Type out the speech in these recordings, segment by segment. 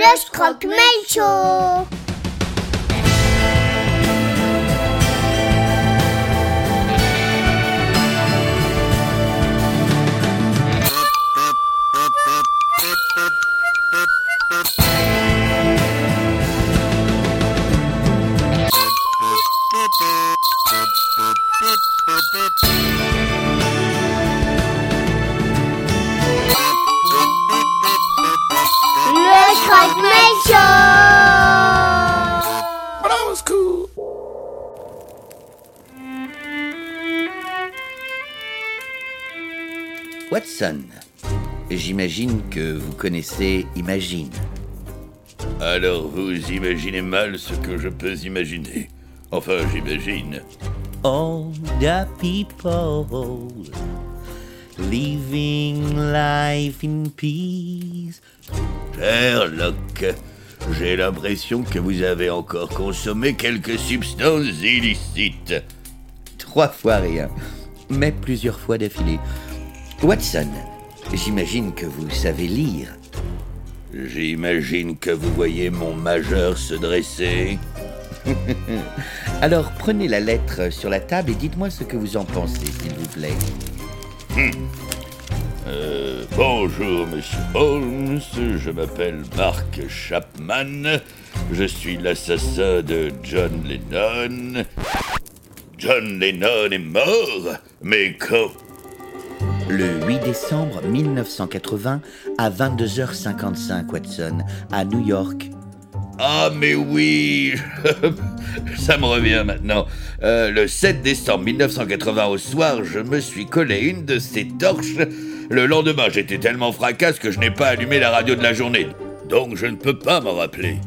Le Croque-Mail Show Le Watson, j'imagine que vous connaissez Imagine. Alors vous imaginez mal ce que je peux imaginer. Enfin, j'imagine. All the people living life in peace. Sherlock, j'ai l'impression que vous avez encore consommé quelques substances illicites. Trois fois rien, mais plusieurs fois d'affilée. Watson, j'imagine que vous savez lire. J'imagine que vous voyez mon majeur se dresser. Alors prenez la lettre sur la table et dites-moi ce que vous en pensez, s'il vous plaît. Euh, bonjour, monsieur Holmes. Je m'appelle Mark Chapman. Je suis l'assassin de John Lennon. John Lennon est mort Mais quand Le 8 décembre 1980 à 22h55, Watson, à New York. Ah, mais oui Ça me revient maintenant. Euh, le 7 décembre 1980 au soir, je me suis collé une de ces torches. Le lendemain, j'étais tellement fracasse que je n'ai pas allumé la radio de la journée. Donc je ne peux pas m'en rappeler.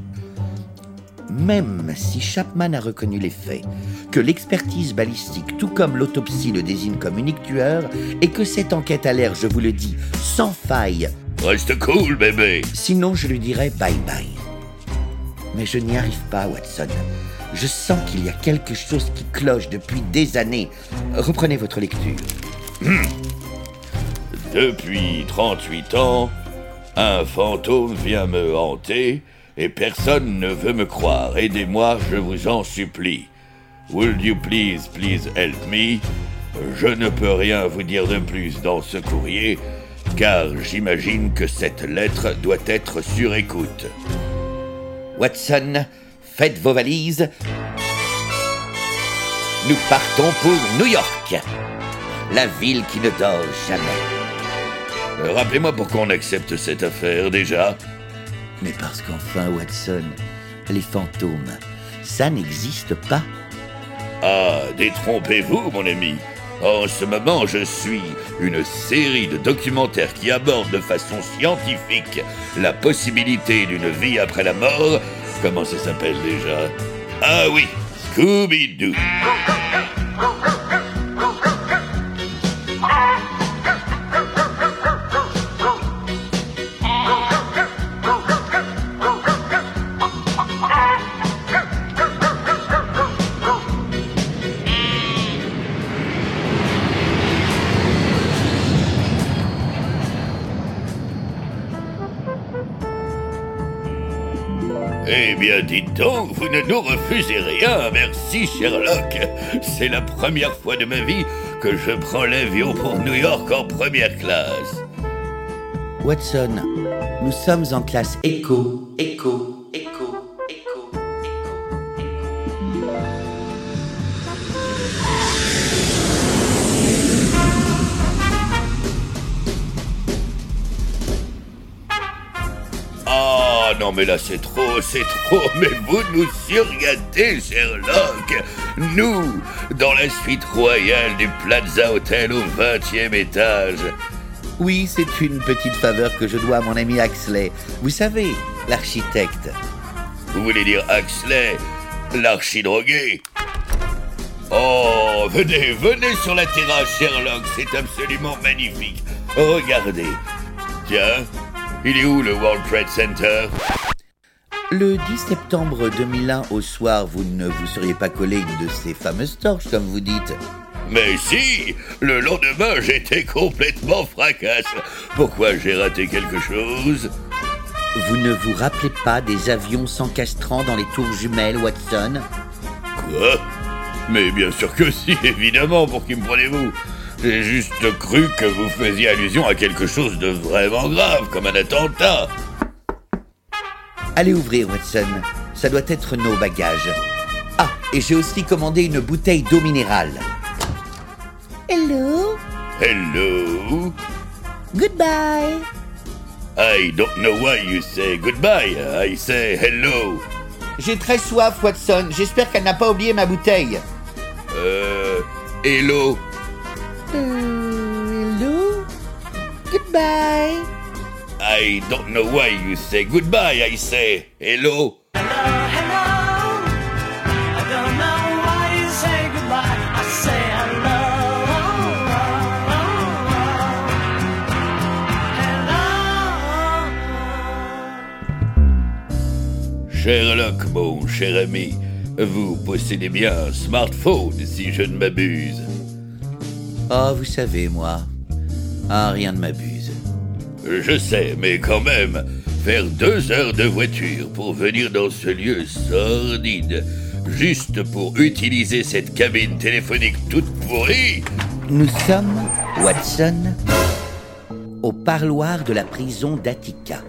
Même si Chapman a reconnu les faits, que l'expertise balistique, tout comme l'autopsie, le désigne comme unique tueur, et que cette enquête a l'air, je vous le dis, sans faille, Reste cool, bébé sinon je lui dirais bye bye. Mais je n'y arrive pas, Watson. Je sens qu'il y a quelque chose qui cloche depuis des années. Reprenez votre lecture. Depuis 38 ans, un fantôme vient me hanter et personne ne veut me croire. Aidez-moi, je vous en supplie. Would you please, please help me? Je ne peux rien vous dire de plus dans ce courrier, car j'imagine que cette lettre doit être sur écoute. Watson, faites vos valises. Nous partons pour New York, la ville qui ne dort jamais. Euh, Rappelez-moi pourquoi on accepte cette affaire déjà. Mais parce qu'enfin, Watson, les fantômes, ça n'existe pas. Ah, détrompez-vous, mon ami. En ce moment, je suis une série de documentaires qui abordent de façon scientifique la possibilité d'une vie après la mort. Comment ça s'appelle déjà? Ah oui, Scooby-Doo. Eh bien, dites donc, vous ne nous refusez rien, merci Sherlock. C'est la première fois de ma vie que je prends l'avion pour New York en première classe. Watson, nous sommes en classe écho, écho, non mais là c'est trop, c'est trop, mais vous nous surgâtez Sherlock Nous, dans la suite royale du Plaza Hotel au 20e étage. Oui, c'est une petite faveur que je dois à mon ami Axley. Vous savez, l'architecte. Vous voulez dire Axley, l'archidrogué? Oh, venez, venez sur la terrasse Sherlock, c'est absolument magnifique. Regardez. Tiens, il est où le World Trade Center? Le 10 septembre 2001 au soir, vous ne vous seriez pas collé une de ces fameuses torches, comme vous dites. Mais si! Le lendemain, j'étais complètement fracasse. Pourquoi j'ai raté quelque chose? Vous ne vous rappelez pas des avions s'encastrant dans les tours jumelles, Watson? Quoi? Mais bien sûr que si, évidemment, pour qui me prenez-vous? J'ai juste cru que vous faisiez allusion à quelque chose de vraiment grave, comme un attentat. Allez ouvrir, Watson. Ça doit être nos bagages. Ah, et j'ai aussi commandé une bouteille d'eau minérale. Hello? Hello? Goodbye. I don't know why you say goodbye. I say hello. J'ai très soif, Watson. J'espère qu'elle n'a pas oublié ma bouteille. Euh. Hello? Hello. Goodbye. I don't know why you say goodbye. I say hello. I don't know why you say goodbye. I say hello. Hello. Sherlock, mon cher ami, vous possédez bien un smartphone, si je ne m'abuse. Oh, vous savez, moi. Ah, rien ne m'abuse. Je sais, mais quand même, faire deux heures de voiture pour venir dans ce lieu sordide, juste pour utiliser cette cabine téléphonique toute pourrie, Nous sommes, Watson, au parloir de la prison d'Attica.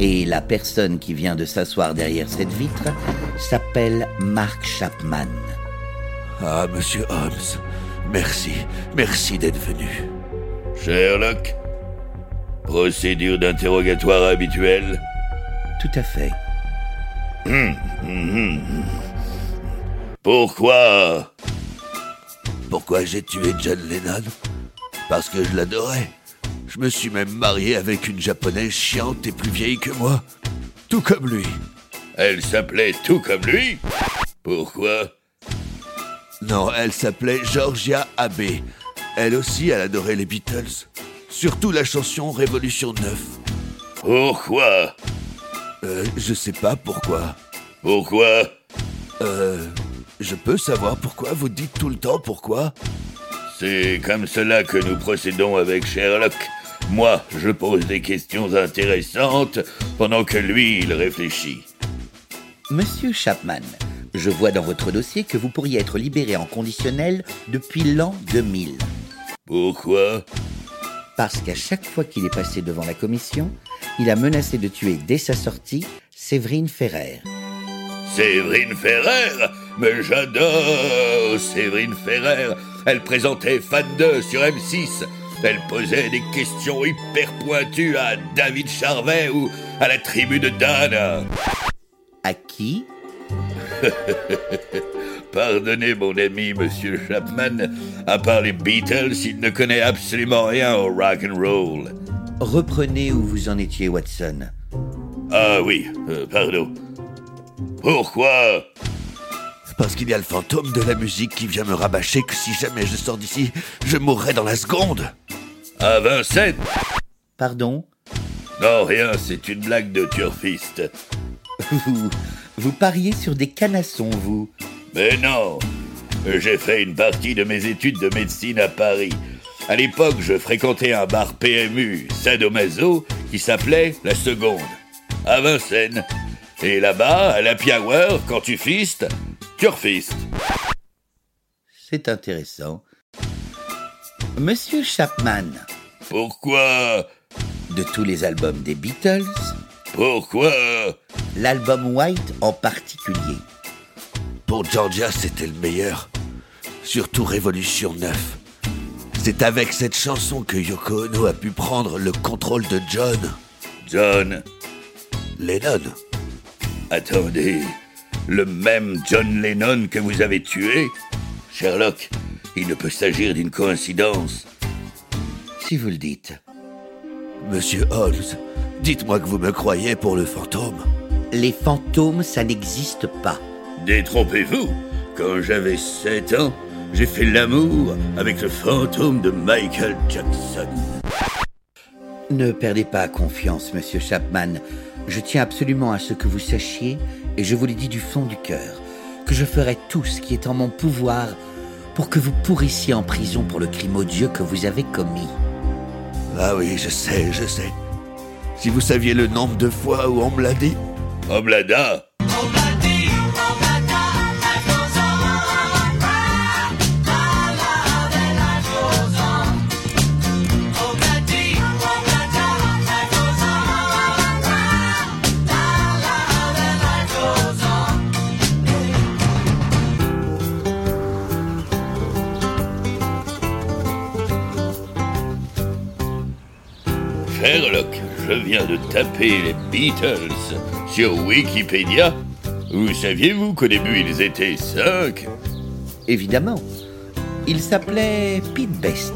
Et la personne qui vient de s'asseoir derrière cette vitre s'appelle Mark Chapman. Ah, monsieur Holmes, merci, merci d'être venu. Sherlock, procédure d'interrogatoire habituelle. Tout à fait. Pourquoi? Pourquoi j'ai tué John Lennon? Parce que je l'adorais. Je me suis même marié avec une japonaise chiante et plus vieille que moi. Tout comme lui. Elle s'appelait tout comme lui Pourquoi? Non, elle s'appelait Georgia Abbey. Elle aussi, elle adorait les Beatles. Surtout la chanson Révolution 9. Pourquoi Euh, je sais pas pourquoi. Pourquoi Euh, je peux savoir pourquoi vous dites tout le temps pourquoi C'est comme cela que nous procédons avec Sherlock. Moi, je pose des questions intéressantes pendant que lui, il réfléchit. Monsieur Chapman, je vois dans votre dossier que vous pourriez être libéré en conditionnel depuis l'an 2000. Pourquoi? Parce qu'à chaque fois qu'il est passé devant la commission, il a menacé de tuer dès sa sortie Séverine Ferrer. Séverine Ferrer? Mais j'adore Séverine Ferrer. Elle présentait Fan 2 sur M6 Elle posait des questions hyper pointues à David Charvet ou à la tribu de Dan. À qui Pardonnez mon ami Monsieur Chapman, à part les Beatles, il ne connaît absolument rien au rock and roll. Reprenez où vous en étiez, Watson. Ah oui, euh, pardon. Pourquoi? Parce qu'il y a le fantôme de la musique qui vient me rabâcher que si jamais je sors d'ici, je mourrai dans la seconde. À Vincennes Pardon? Non, rien, c'est une blague de turfiste. Vous, pariez sur des canassons, vous. Mais non J'ai fait une partie de mes études de médecine à Paris. À l'époque, je fréquentais un bar PMU, sadomaso, qui s'appelait La Seconde, à Vincennes. Et là-bas, à l'happy hour, quand tu fistes, tu refistes. C'est intéressant. Monsieur Chapman, Pourquoi? De tous les albums des Beatles, Pourquoi l'album White en particulier. Pour Georgia, c'était le meilleur. Surtout Révolution 9. C'est avec cette chanson que Yoko Ono a pu prendre le contrôle de John John Lennon. Attendez, le même John Lennon que vous avez tué Sherlock, il ne peut s'agir d'une coïncidence. Si vous le dites. Monsieur Holmes, dites-moi que vous me croyez pour le fantôme. Les fantômes, ça n'existe pas. Détrompez-vous, quand j'avais 7 ans, j'ai fait l'amour avec le fantôme de Michael Jackson. Ne perdez pas confiance, monsieur Chapman. Je tiens absolument à ce que vous sachiez, et je vous le dis du fond du cœur, que je ferai tout ce qui est en mon pouvoir pour que vous pourrissiez en prison pour le crime odieux que vous avez commis. Ah oui, je sais, je sais. Si vous saviez le nombre de fois où on me dit. De taper les Beatles sur Wikipédia. Vous saviez-vous qu'au début ils étaient cinq? Évidemment. Il s'appelait Pete Best,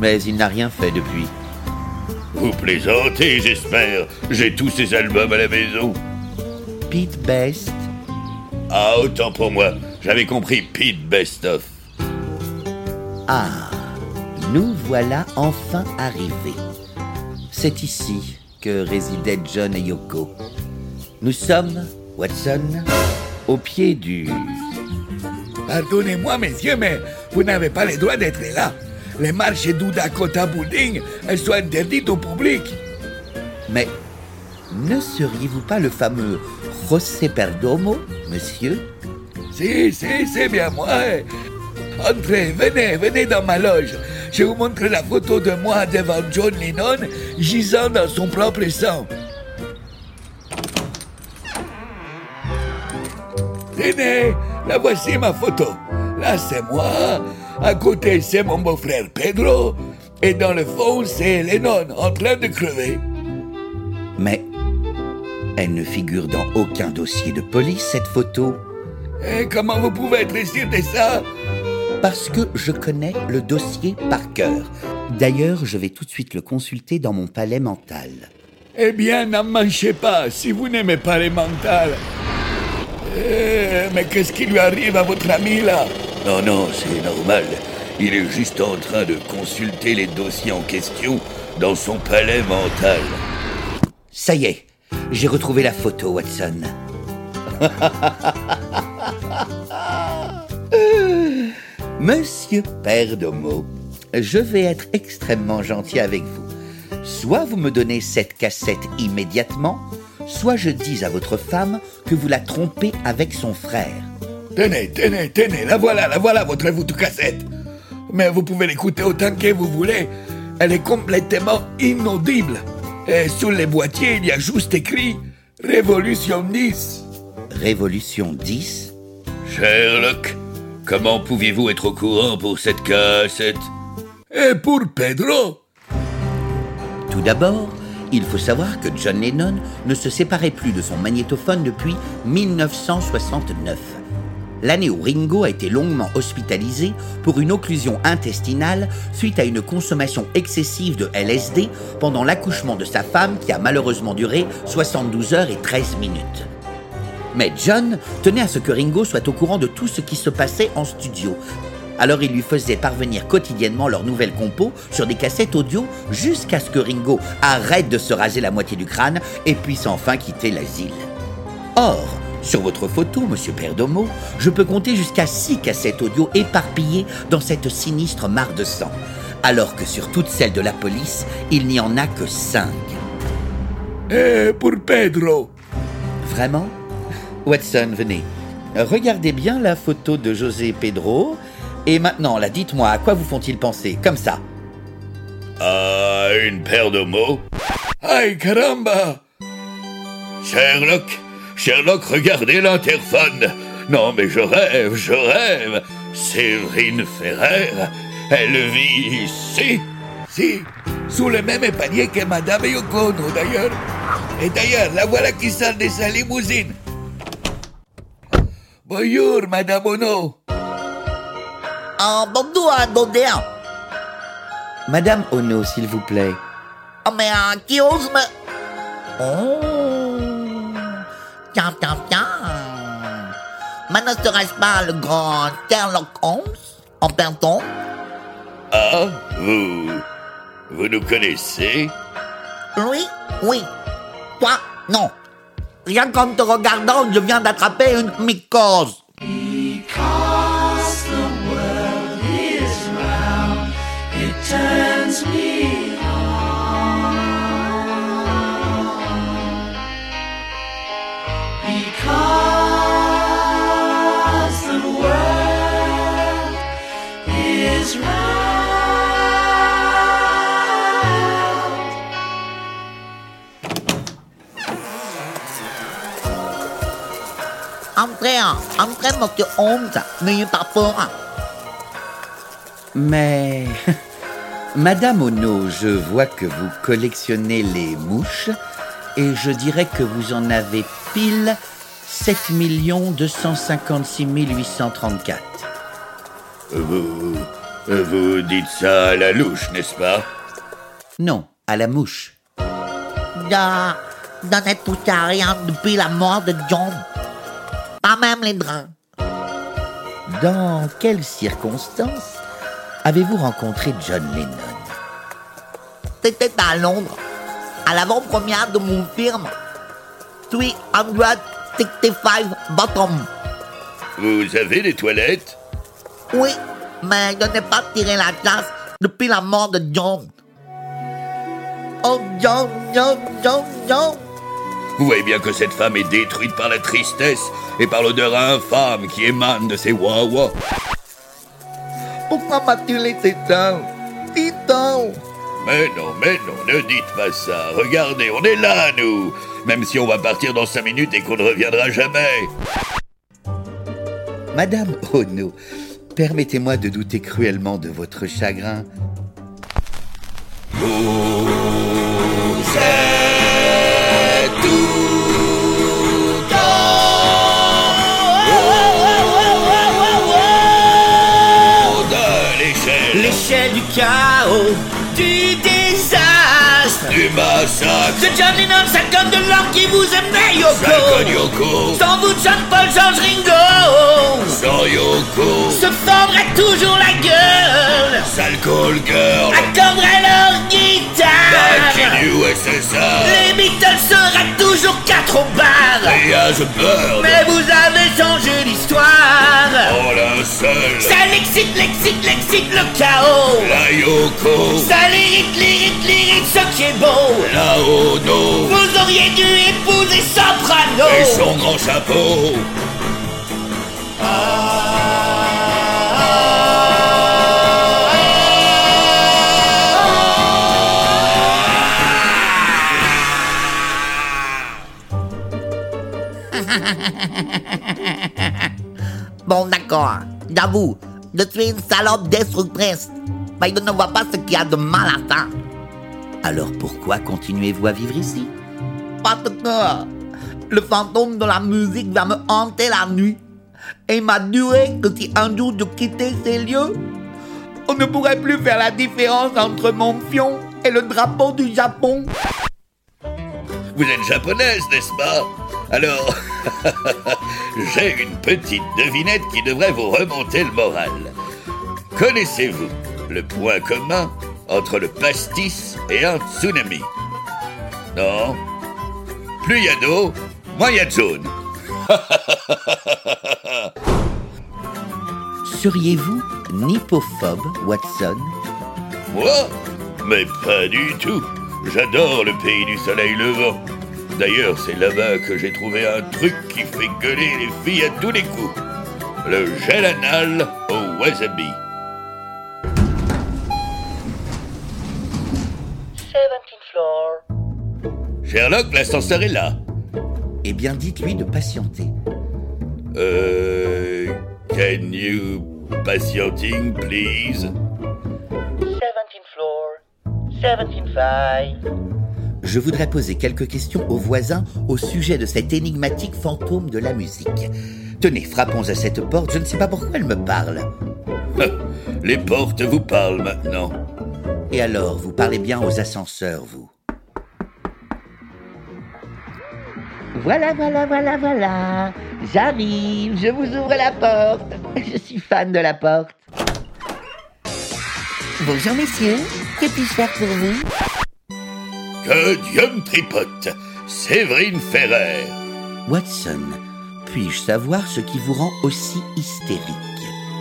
mais il n'a rien fait depuis. Vous plaisantez, j'espère. J'ai tous ces albums à la maison. Pete Best Ah, autant pour moi. J'avais compris Pete Best of. Ah, nous voilà enfin arrivés. C'est ici que résidaient John et Yoko. Nous sommes, Watson, au pied du... Pardonnez-moi, messieurs, mais vous n'avez pas le droit d'être là. Les marches du Dakota Building, elles sont interdites au public. Mais ne seriez-vous pas le fameux José Perdomo, monsieur? Si, si, c'est bien moi. Entrez, venez, venez dans ma loge. Je vous montre la photo de moi devant John Lennon, gisant dans son propre sang. Tenez, la voici ma photo. Là, c'est moi. À côté, c'est mon beau-frère Pedro. Et dans le fond, c'est Lennon en train de crever. Mais elle ne figure dans aucun dossier de police, cette photo. Et comment vous pouvez être sûr de ça? Parce que je connais le dossier par cœur. D'ailleurs, je vais tout de suite le consulter dans mon palais mental. Eh bien, n'en manchez pas si vous n'aimez pas les mentales. Eh, mais qu'est-ce qui lui arrive à votre ami là? Non, non, c'est normal. Il est juste en train de consulter les dossiers en question dans son palais mental. Ça y est, j'ai retrouvé la photo, Watson. Monsieur Perdomo, je vais être extrêmement gentil avec vous. Soit vous me donnez cette cassette immédiatement, soit je dis à votre femme que vous la trompez avec son frère. Tenez, tenez, tenez, la voilà, la voilà votre voûte cassette. Mais vous pouvez l'écouter autant que vous voulez. Elle est complètement inaudible. Et sur les boîtiers, il y a juste écrit Révolution 10. Révolution 10 Sherlock, comment pouviez-vous être au courant pour cette cassette? Et pour Pedro Tout d'abord, il faut savoir que John Lennon ne se séparait plus de son magnétophone depuis 1969. L'année où Ringo a été longuement hospitalisé pour une occlusion intestinale suite à une consommation excessive de LSD pendant l'accouchement de sa femme qui a malheureusement duré 72 heures et 13 minutes. Mais John tenait à ce que Ringo soit au courant de tout ce qui se passait en studio. Alors il lui faisait parvenir quotidiennement leurs nouvelles compos sur des cassettes audio jusqu'à ce que Ringo arrête de se raser la moitié du crâne et puisse enfin quitter l'asile. Or, sur votre photo, monsieur Perdomo, je peux compter jusqu'à six cassettes audio éparpillées dans cette sinistre mare de sang, alors que sur toutes celles de la police, il n'y en a que cinq. Et pour Pedro Vraiment? Watson, venez. Regardez bien la photo de José Pedro. Et maintenant, là, dites-moi, à quoi vous font-ils penser Comme ça. Ah, une paire de mots Aïe, caramba Sherlock Sherlock, regardez l'interphone Non, mais je rêve, je rêve Séverine Ferrer, elle vit ici Si, sous le même panier que Madame Yoko Ono, d'ailleurs. Et d'ailleurs, la voilà qui sort de sa limousine. Bonjour, Madame Ono. Ah, bonjour, bonjour. Madame Ono, s'il vous plaît. Oh, mais euh, qui ose me... Oh. Tiens, tiens, tiens. Mais ne serait-ce pas le grand Sherlock Holmes en personne Ah, vous... Vous nous connaissez? Lui Oui. Toi Non. Rien qu'en te regardant, je viens d'attraper une mycose. Mais... Madame Ono, je vois que vous collectionnez les mouches et je dirais que vous en avez pile 7 256 834. Vous, vous dites ça à la louche, n'est-ce pas? Non, à la mouche. À rien depuis la mort de John. Même les draps. Dans quelles circonstances avez-vous rencontré John Lennon? C'était à Londres, à l'avant-première de mon film 365 Bottom. Vous avez des toilettes? Oui, mais je n'ai pas tiré la chasse depuis la mort de John. Oh, John, John, John, John. Vous voyez bien que cette femme est détruite par la tristesse et par l'odeur infâme qui émane de ses wah Pourquoi m'as-tu laissé seul Dis donc. Mais non, mais non, ne dites pas ça. Regardez, on est là, nous. Même si on va partir dans cinq minutes et qu'on ne reviendra jamais. Madame Ono, permettez-moi de douter cruellement de votre chagrin. Chào! Du massacre, De John Lennon, ça comme de l'or qui vous aimait, Yoko. Yoko, Sans vous, John Paul, George Ringo. sans Yoko, Se fendrait toujours la gueule. sale call girl, Accorderait leur back guitare. in USSR, Les Beatles seraient toujours quatre au bar. Mais vous avez changé l'histoire. en linceul, Ça l'excite, l'excite, l'excite le chaos. la Yoko, Ça l'irrite, l'irrite, l'irrite ce qui est beau. Ono, Vous auriez dû épouser Soprano. et son grand chapeau. Bon, d'accord. J'avoue, je suis une salope destructrice. Mais je ne vois pas ce qu'il y a de mal à ça. Alors pourquoi continuez-vous à vivre ici? Parce que le fantôme de la musique va me hanter la nuit. Et il m'a juré que si un jour je quittais ces lieux, on ne pourrait plus faire la différence entre mon fion et le drapeau du Japon. Vous êtes japonaise, n'est-ce pas? Alors, j'ai une petite devinette qui devrait vous remonter le moral. Connaissez-vous le point commun entre le pastis et un tsunami Non Plus il y a d'eau, moins il y a de zone. Seriez-vous nippophobe, Watson? Moi? Mais pas du tout. J'adore le pays du soleil levant. D'ailleurs, c'est là-bas que j'ai trouvé un truc qui fait gueuler les filles à tous les coups. Le gel anal au wasabi. Sherlock, l'ascenseur est là. Eh bien, dites-lui de patienter. Euh... Can you patienting, please? 17th floor, 17th five. Je voudrais poser quelques questions aux voisins au sujet de cet énigmatique fantôme de la musique. Tenez, frappons à cette porte, je ne sais pas pourquoi elle me parle. Les portes vous parlent maintenant. Et alors, vous parlez bien aux ascenseurs, vous? Voilà, voilà, voilà, voilà. J'arrive, je vous ouvre la porte. Je suis fan de la porte. Bonjour messieurs, que puis-je faire pour vous? Que Dieu me tripote Séverine Ferrer Watson, puis-je savoir ce qui vous rend aussi hystérique?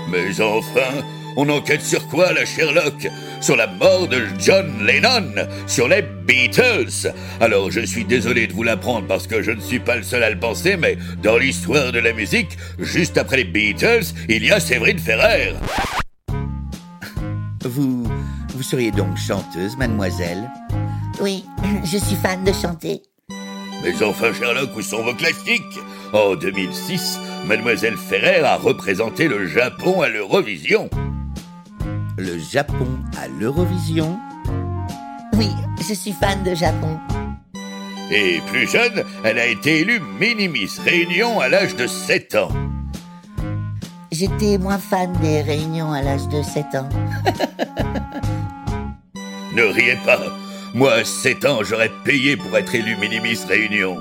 Mais enfin, on enquête sur quoi, la Sherlock? Sur la mort de John Lennon Sur les Beatles. Alors je suis désolé de vous l'apprendre parce que je ne suis pas le seul à le penser, mais dans l'histoire de la musique, juste après les Beatles, il y a Séverine Ferrer. Vous... vous seriez donc chanteuse, mademoiselle? Oui, je suis fan de chanter. Mais enfin, Sherlock, où sont vos classiques? En 2006, Mademoiselle Ferrer a représenté le Japon à l'Eurovision. Le Japon à l'Eurovision Oui, je suis fan de Japon. Et plus jeune, elle a été élue Mini-Miss Réunion à l'âge de 7 ans. J'étais moins fan des réunions à l'âge de 7 ans. Ne riez pas. Moi, à 7 ans, j'aurais payé pour être élu Mini-Miss Réunion.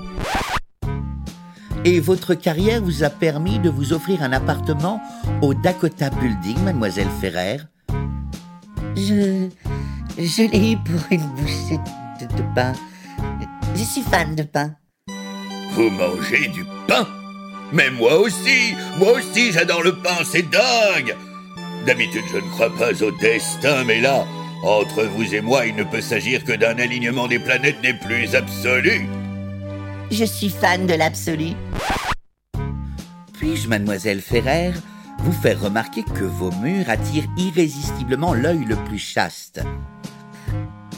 Et votre carrière vous a permis de vous offrir un appartement au Dakota Building, mademoiselle Ferrer Je. Je l'ai eu pour une bouchée de, de pain. Je suis fan de pain. Vous mangez du pain? Mais moi aussi Moi aussi, j'adore le pain, c'est dingue D'habitude, je ne crois pas au destin, mais là, entre vous et moi, il ne peut s'agir que d'un alignement des planètes des plus absolus. Je suis fan de l'absolu. Puis-je, mademoiselle Ferrer, vous faire remarquer que vos murs attirent irrésistiblement l'œil le plus chaste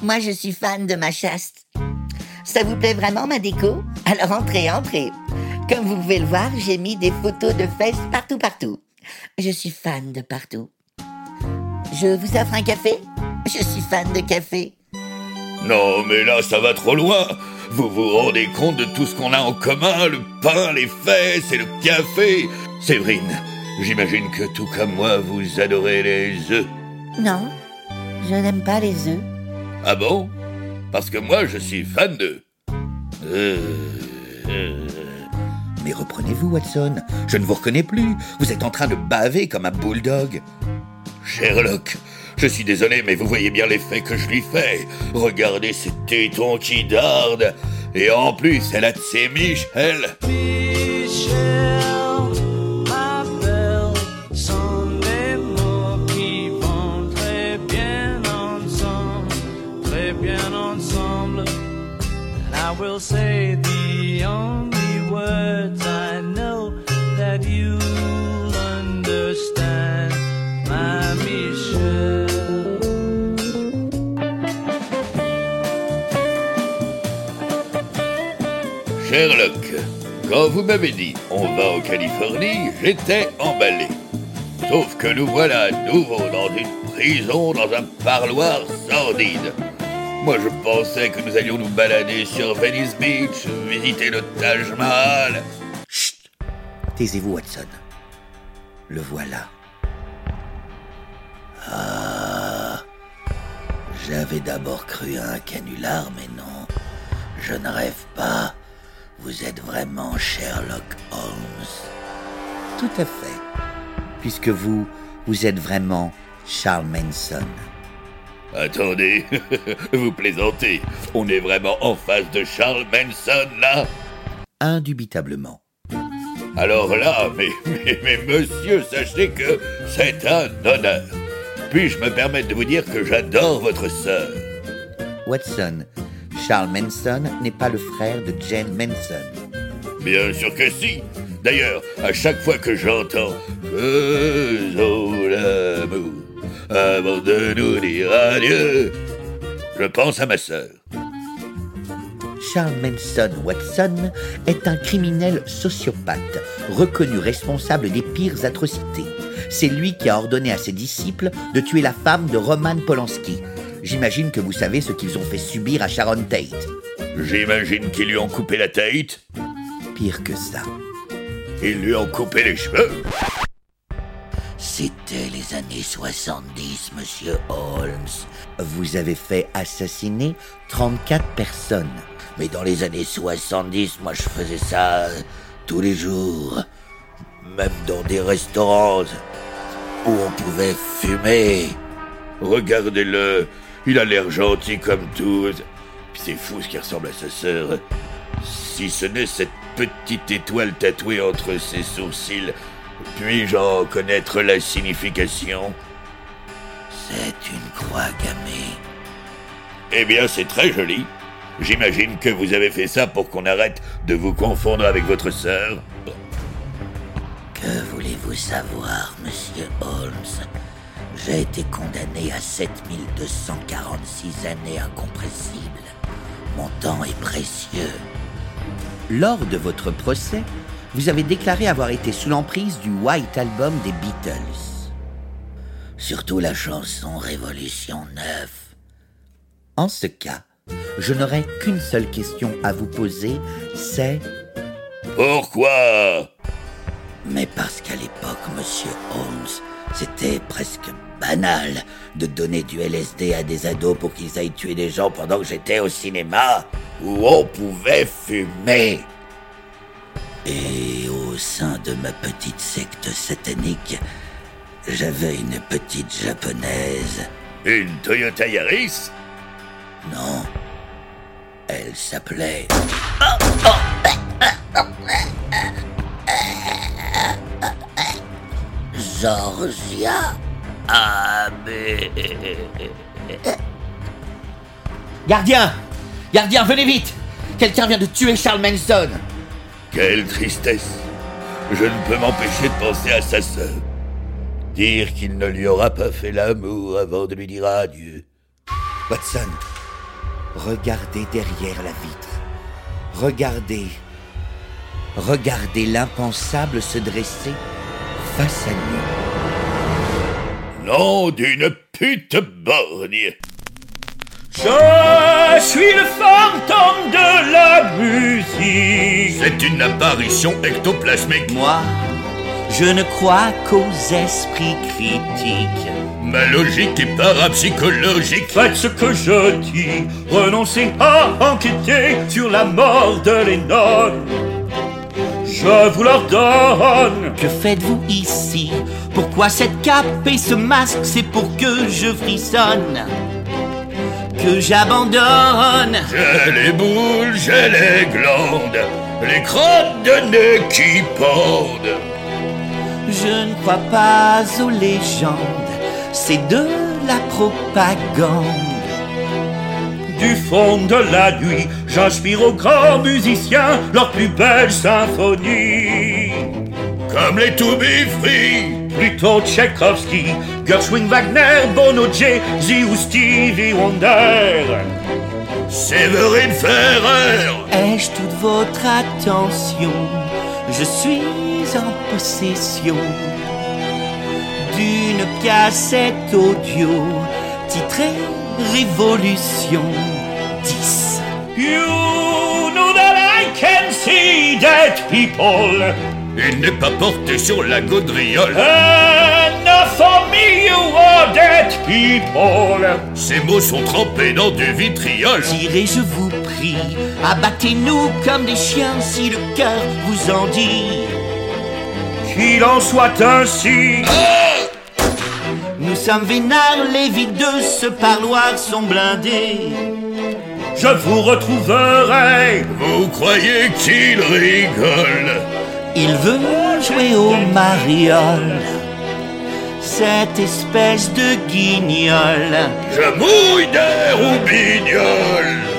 Moi, je suis fan de ma chaste. Ça vous plaît vraiment, ma déco? Alors entrez, entrez. Comme vous pouvez le voir, j'ai mis des photos de fesses partout, partout. Je suis fan de partout. Je vous offre un café? Je suis fan de café. Non, mais là, ça va trop loin Vous vous rendez compte de tout ce qu'on a en commun Le pain, les fesses et le café Séverine, j'imagine que tout comme moi, vous adorez les œufs. Non, je n'aime pas les œufs. Ah bon? Parce que moi, je suis fan d'eux. Euh, euh, Mais reprenez-vous, Watson. Je ne vous reconnais plus. Vous êtes en train de baver comme un bulldog. Sherlock, je suis désolé, mais vous voyez bien l'effet que je lui fais. Regardez ces tétons qui dardent. Et en plus, elle a de ses miches, elle. Say the only words I know that understand, my. Sherlock, quand vous m'avez dit on va en Californie, j'étais emballé. Sauf que nous voilà à nouveau dans une prison, dans un parloir sordide. Moi je pensais que nous allions nous balader sur Venice Beach, visiter le Taj Mahal. Chut Taisez-vous, Watson. Le voilà. Ah, J'avais d'abord cru à un canular, mais non. Je ne rêve pas. Vous êtes vraiment Sherlock Holmes. Tout à fait. Puisque vous, vous êtes vraiment Charles Manson. Attendez, vous plaisantez. On est vraiment en face de Charles Manson là Indubitablement. Alors là, mais, mais, mais monsieur, sachez que c'est un honneur. Puis-je me permettre de vous dire que j'adore votre sœur? Watson, Charles Manson n'est pas le frère de Jane Manson. Bien sûr que si. D'ailleurs, à chaque fois que j'entends Faisons l'amour avant de nous dire adieu, je pense à ma sœur. Charles Manson Watson est un criminel sociopathe, reconnu responsable des pires atrocités. C'est lui qui a ordonné à ses disciples de tuer la femme de Roman Polanski. J'imagine que vous savez ce qu'ils ont fait subir à Sharon Tate. J'imagine qu'ils lui ont coupé la tête. Pire que ça. Ils lui ont coupé les cheveux. C'était les années 70, monsieur Holmes. Vous avez fait assassiner 34 personnes. Mais dans les années 70, moi je faisais ça euh, tous les jours. Même dans des restaurants où on pouvait fumer. Regardez-le, il a l'air gentil comme tout. C'est fou ce qui ressemble à sa sœur. Si ce n'est cette petite étoile tatouée entre ses sourcils, puis-je en connaître la signification? C'est une croix gammée. Eh bien, c'est très joli. J'imagine que vous avez fait ça pour qu'on arrête de vous confondre avec votre sœur. Que voulez-vous savoir, monsieur Holmes? J'ai été condamné à 7246 années incompressibles. Mon temps est précieux. Lors de votre procès, vous avez déclaré avoir été sous l'emprise du White Album des Beatles. Surtout la chanson Révolution 9. En ce cas, je n'aurai qu'une seule question à vous poser, c'est Pourquoi? Mais parce qu'à l'époque, monsieur Holmes, c'était presque banal de donner du LSD à des ados pour qu'ils aillent tuer des gens pendant que j'étais au cinéma, où on pouvait fumer. Et au sein de ma petite secte satanique, j'avais une petite japonaise. Une Toyota Yaris? Non. Elle s'appelait. Georgia. Ah, mais. Gardien Gardien, venez vite Quelqu'un vient de tuer Charles Manson Quelle tristesse Je ne peux m'empêcher de penser à sa sœur. Dire qu'il ne lui aura pas fait l'amour avant de lui dire adieu. Watson, regardez derrière la vitre. Regardez. Regardez l'impensable se dresser face à nous. Nom d'une pute borgne Je suis le C'est une apparition ectoplasmique. Moi, je ne crois qu'aux esprits critiques. Ma logique est parapsychologique. Faites ce que je dis, renoncez à enquêter sur la mort de Lennon. Je vous l'ordonne. Que faites-vous ici? Pourquoi cette cape et ce masque? C'est pour que je frissonne. Que j'abandonne. J'ai les boules, j'ai les glandes, les crottes de nez qui pendent. Je ne crois pas aux légendes. C'est de la propagande. Du fond de la nuit, j'inspire aux grands musiciens leur plus belle symphonie. Comme les To Be Free. Plutôt Tchaïkovski, Gershwin Wagner, Bono Jay-Z ou Stevie Wonder. Séverine Ferrer. Ai-je toute votre attention? Je suis en possession d'une cassette audio titrée Révolution 10. You know that I can see dead people. Il n'est pas porté sur la gaudriole. Enough for me, you are dead people. Ces mots sont trempés dans du vitriol. Tirez, je vous prie, abattez-nous comme des chiens si le cœur vous en dit. Qu'il en soit ainsi. Nous sommes vénards, les vides de ce parloir sont blindés. Je vous retrouverai. Vous croyez qu'il rigole Il veut jouer au mariole. Cette espèce de guignol. Je mouille des roubignoles.